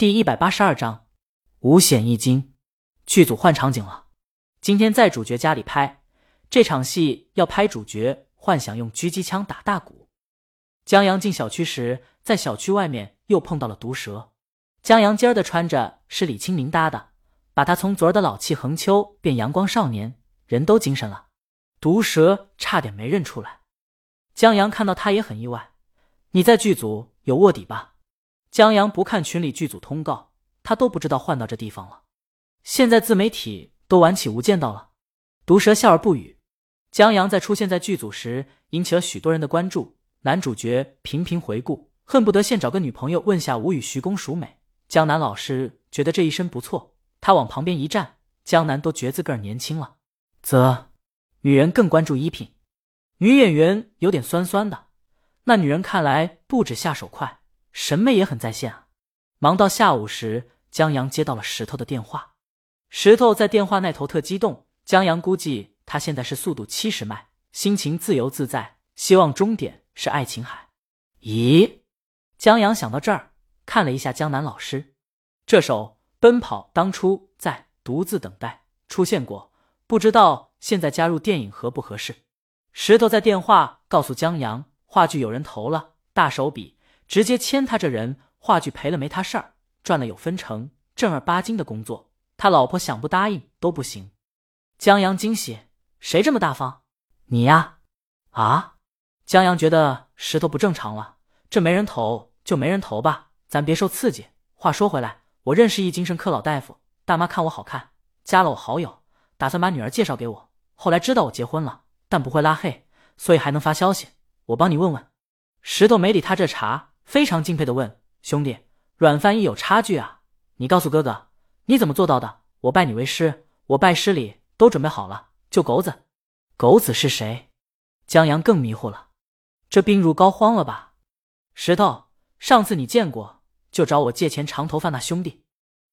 第一百八十二章五险一金。剧组换场景了，今天在主角家里拍这场戏，要拍主角幻想用狙击枪打大鼓。江阳进小区时，在小区外面又碰到了毒蛇。江阳今儿的穿着是李清明搭的，把他从昨儿的老气横秋变阳光少年，人都精神了。毒蛇差点没认出来。江阳看到他也很意外。你在剧组有卧底吧？江阳不看群里剧组通告，他都不知道换到这地方了。现在自媒体都玩起无间道了。毒蛇笑而不语。江阳在出现在剧组时，引起了许多人的关注。男主角频频回顾，恨不得现找个女朋友问下吴语徐公孰美。江南老师觉得这一身不错，他往旁边一站，江南都觉自个儿年轻了。则，女人更关注衣品。女演员有点酸酸的，那女人看来不止下手快。审美也很在线啊！忙到下午时，江阳接到了石头的电话。石头在电话那头特激动。江阳估计他现在是速度七十迈，心情自由自在，希望终点是爱琴海。咦？江阳想到这儿，看了一下江南老师，这首《奔跑》当初在《独自等待》出现过，不知道现在加入电影合不合适。石头在电话告诉江阳，话剧有人投了，大手笔。直接签他这人，话剧赔了没他事儿，赚了有分成，正儿八经的工作，他老婆想不答应都不行。江阳惊喜，谁这么大方？你呀？啊？江阳觉得石头不正常了，这没人投就没人投吧，咱别受刺激。话说回来，我认识一精神科老大夫，大妈看我好看，加了我好友，打算把女儿介绍给我。后来知道我结婚了，但不会拉黑，所以还能发消息。我帮你问问。石头没理他这茬。非常敬佩的问兄弟：“软饭一有差距啊！你告诉哥哥，你怎么做到的？我拜你为师，我拜师礼都准备好了，就狗子，狗子是谁？”江阳更迷糊了，这病入膏肓了吧？石头，上次你见过，就找我借钱长头发那兄弟。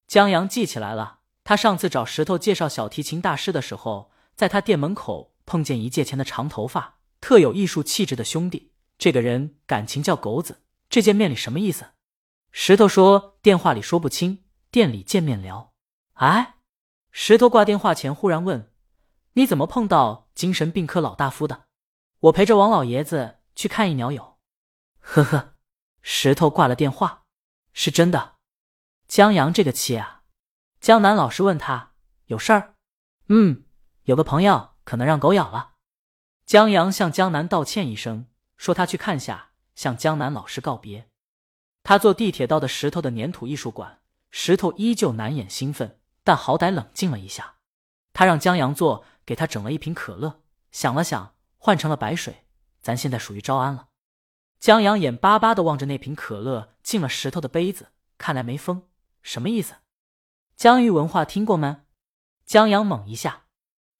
江阳记起来了，他上次找石头介绍小提琴大师的时候，在他店门口碰见一借钱的长头发、特有艺术气质的兄弟，这个人感情叫狗子。这见面礼什么意思？石头说电话里说不清，店里见面聊。哎，石头挂电话前忽然问：“你怎么碰到精神病科老大夫的？”我陪着王老爷子去看一鸟友。呵呵，石头挂了电话。是真的。江阳这个气啊！江南老师问他有事儿。嗯，有个朋友可能让狗咬了。江阳向江南道歉一声，说他去看下。向江南老师告别，他坐地铁到的石头的粘土艺术馆。石头依旧难掩兴奋，但好歹冷静了一下。他让江阳坐，给他整了一瓶可乐，想了想，换成了白水。咱现在属于招安了。江阳眼巴巴的望着那瓶可乐，进了石头的杯子，看来没封，什么意思？江鱼文化听过吗？江阳猛一下，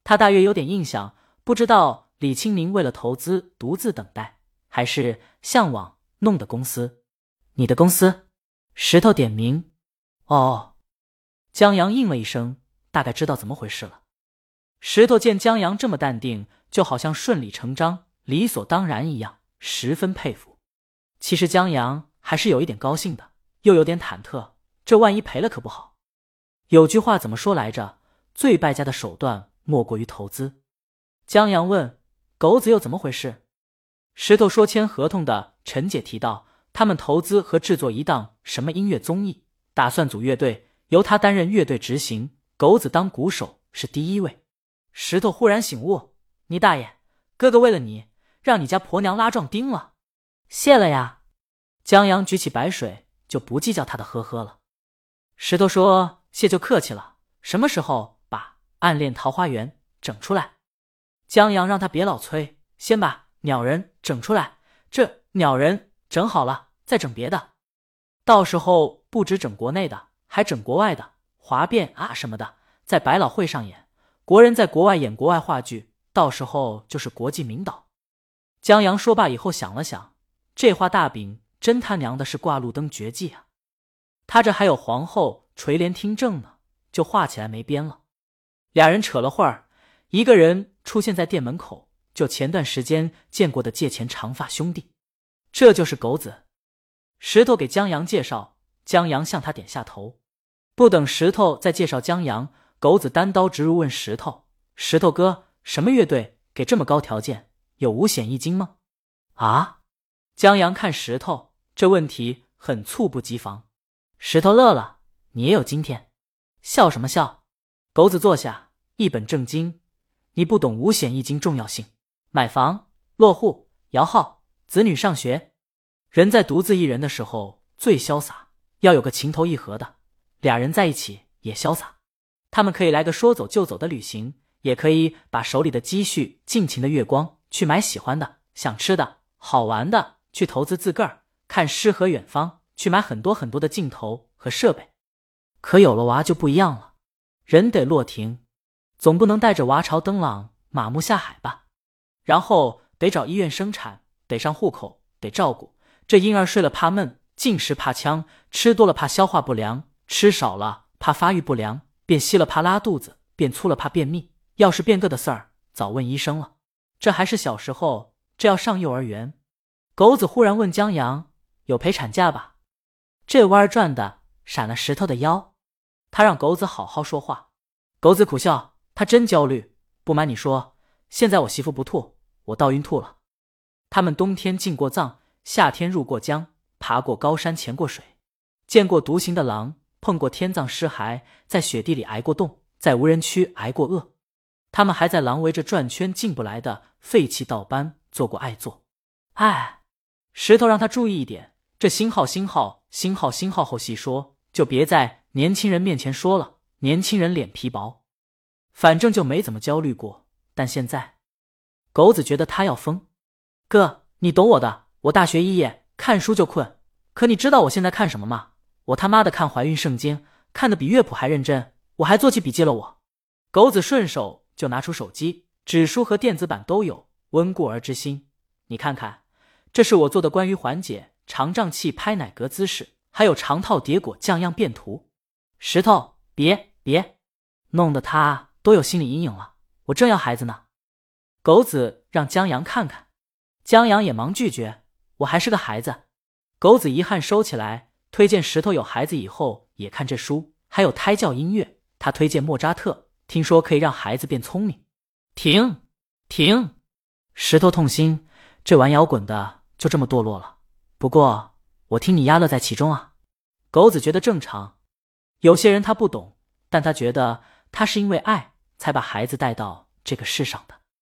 他大约有点印象，不知道李清明为了投资独自等待。还是向往弄的公司，你的公司，石头点名。哦，江阳应了一声，大概知道怎么回事了。石头见江阳这么淡定，就好像顺理成章、理所当然一样，十分佩服。其实江阳还是有一点高兴的，又有点忐忑，这万一赔了可不好。有句话怎么说来着？最败家的手段莫过于投资。江阳问：“狗子又怎么回事？”石头说：“签合同的陈姐提到，他们投资和制作一档什么音乐综艺，打算组乐队，由他担任乐队执行，狗子当鼓手是第一位。”石头忽然醒悟：“你大爷！哥哥为了你，让你家婆娘拉壮丁了，谢了呀！”江阳举起白水，就不计较他的呵呵了。石头说：“谢就客气了，什么时候把《暗恋桃花源》整出来？”江阳让他别老催，先把。鸟人整出来，这鸟人整好了再整别的，到时候不止整国内的，还整国外的，华变啊什么的，在百老汇上演。国人在国外演国外话剧，到时候就是国际名导。江阳说罢以后想了想，这画大饼真他娘的是挂路灯绝技啊！他这还有皇后垂帘听政呢，就画起来没边了。俩人扯了会儿，一个人出现在店门口。就前段时间见过的借钱长发兄弟，这就是狗子。石头给江阳介绍，江阳向他点下头。不等石头再介绍江阳，狗子单刀直入问石头：“石头哥，什么乐队给这么高条件？有五险一金吗？”啊！江阳看石头，这问题很猝不及防。石头乐了：“你也有今天？笑什么笑？”狗子坐下，一本正经：“你不懂五险一金重要性。买房、落户、摇号、子女上学，人在独自一人的时候最潇洒，要有个情投意合的。”俩人在一起也潇洒，他们可以来个说走就走的旅行，也可以把手里的积蓄尽情的月光，去买喜欢的、想吃的、好玩的，去投资自个儿，看诗和远方，去买很多很多的镜头和设备。可有了娃就不一样了，人得落停，总不能带着娃朝登朗马目下海吧？然后得找医院生产，得上户口，得照顾这婴儿，睡了怕闷，进食怕呛，吃多了怕消化不良。吃少了怕发育不良，变稀了怕拉肚子，变粗了怕便秘。要是变个的事儿，早问医生了。这还是小时候，这要上幼儿园。狗子忽然问江阳：“有陪产假吧？”这弯转的闪了石头的腰。他让狗子好好说话。狗子苦笑，他真焦虑。不瞒你说，现在我媳妇不吐，我倒晕吐了。他们冬天进过藏，夏天入过江，爬过高山，潜过水，见过独行的狼。碰过天葬尸骸，在雪地里挨过冻，在无人区挨过饿。他们还在狼围着转圈进不来的废弃道班做过爱做。哎，石头让他注意一点，这星号星号星号星号后细说，就别在年轻人面前说了。年轻人脸皮薄，反正就没怎么焦虑过。但现在，狗子觉得他要疯。哥，你懂我的。我大学一夜看书就困，可你知道我现在看什么吗？我他妈的看怀孕圣经，看的比乐谱还认真，我还做起笔记了。我狗子顺手就拿出手机，纸书和电子版都有。温故而知新，你看看，这是我做的关于缓解肠胀气拍奶嗝姿势，还有肠套叠果酱样变图。石头，别别，弄得他都有心理阴影了。我正要孩子呢。狗子让江阳看看，江阳也忙拒绝，我还是个孩子。狗子遗憾收起来。推荐石头有孩子以后也看这书，还有胎教音乐。他推荐莫扎特，听说可以让孩子变聪明。停停，石头痛心，这玩摇滚的就这么堕落了。不过我听你丫乐在其中啊。狗子觉得正常，有些人他不懂，但他觉得他是因为爱才把孩子带到这个世上的。